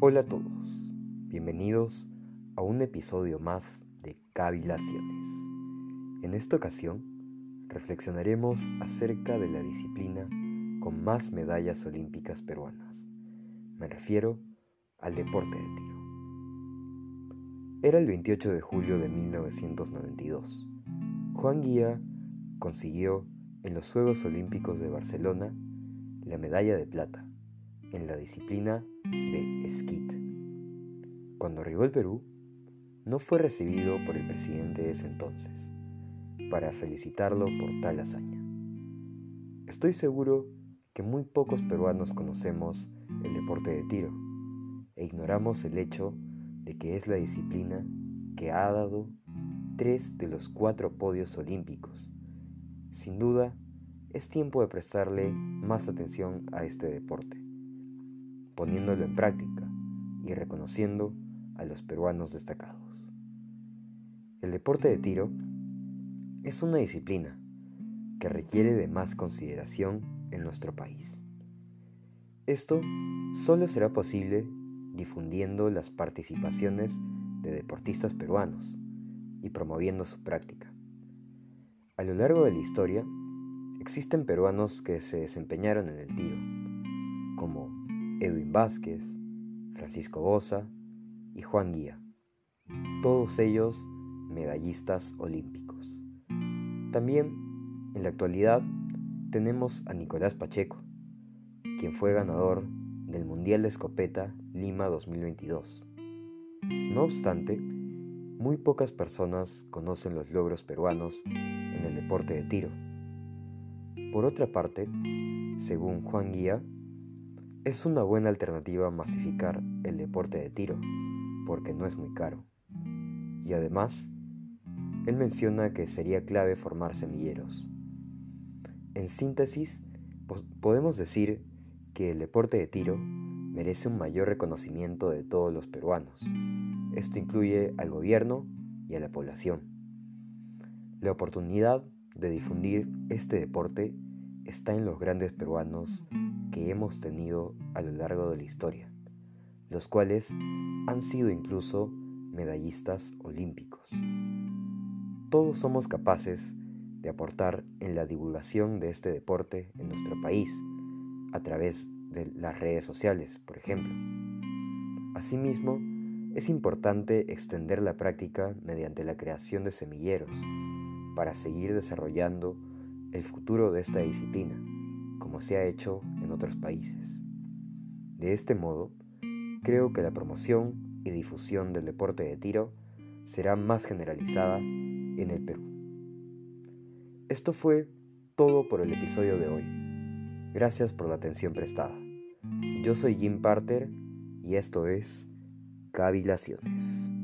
Hola a todos, bienvenidos a un episodio más de Cavilaciones. En esta ocasión reflexionaremos acerca de la disciplina con más medallas olímpicas peruanas. Me refiero al deporte de tiro. Era el 28 de julio de 1992. Juan Guía consiguió en los Juegos Olímpicos de Barcelona la medalla de plata en la disciplina de esquí. Cuando arribó al Perú, no fue recibido por el presidente de ese entonces para felicitarlo por tal hazaña. Estoy seguro que muy pocos peruanos conocemos el deporte de tiro e ignoramos el hecho de que es la disciplina que ha dado tres de los cuatro podios olímpicos. Sin duda, es tiempo de prestarle más atención a este deporte poniéndolo en práctica y reconociendo a los peruanos destacados. El deporte de tiro es una disciplina que requiere de más consideración en nuestro país. Esto solo será posible difundiendo las participaciones de deportistas peruanos y promoviendo su práctica. A lo largo de la historia, existen peruanos que se desempeñaron en el tiro, como Edwin Vázquez, Francisco Bosa y Juan Guía, todos ellos medallistas olímpicos. También, en la actualidad, tenemos a Nicolás Pacheco, quien fue ganador del Mundial de Escopeta Lima 2022. No obstante, muy pocas personas conocen los logros peruanos en el deporte de tiro. Por otra parte, según Juan Guía, es una buena alternativa masificar el deporte de tiro, porque no es muy caro. Y además, él menciona que sería clave formar semilleros. En síntesis, podemos decir que el deporte de tiro merece un mayor reconocimiento de todos los peruanos. Esto incluye al gobierno y a la población. La oportunidad de difundir este deporte está en los grandes peruanos que hemos tenido a lo largo de la historia, los cuales han sido incluso medallistas olímpicos. Todos somos capaces de aportar en la divulgación de este deporte en nuestro país, a través de las redes sociales, por ejemplo. Asimismo, es importante extender la práctica mediante la creación de semilleros para seguir desarrollando el futuro de esta disciplina como se ha hecho en otros países. De este modo, creo que la promoción y difusión del deporte de tiro será más generalizada en el Perú. Esto fue todo por el episodio de hoy. Gracias por la atención prestada. Yo soy Jim Parter y esto es Cavilaciones.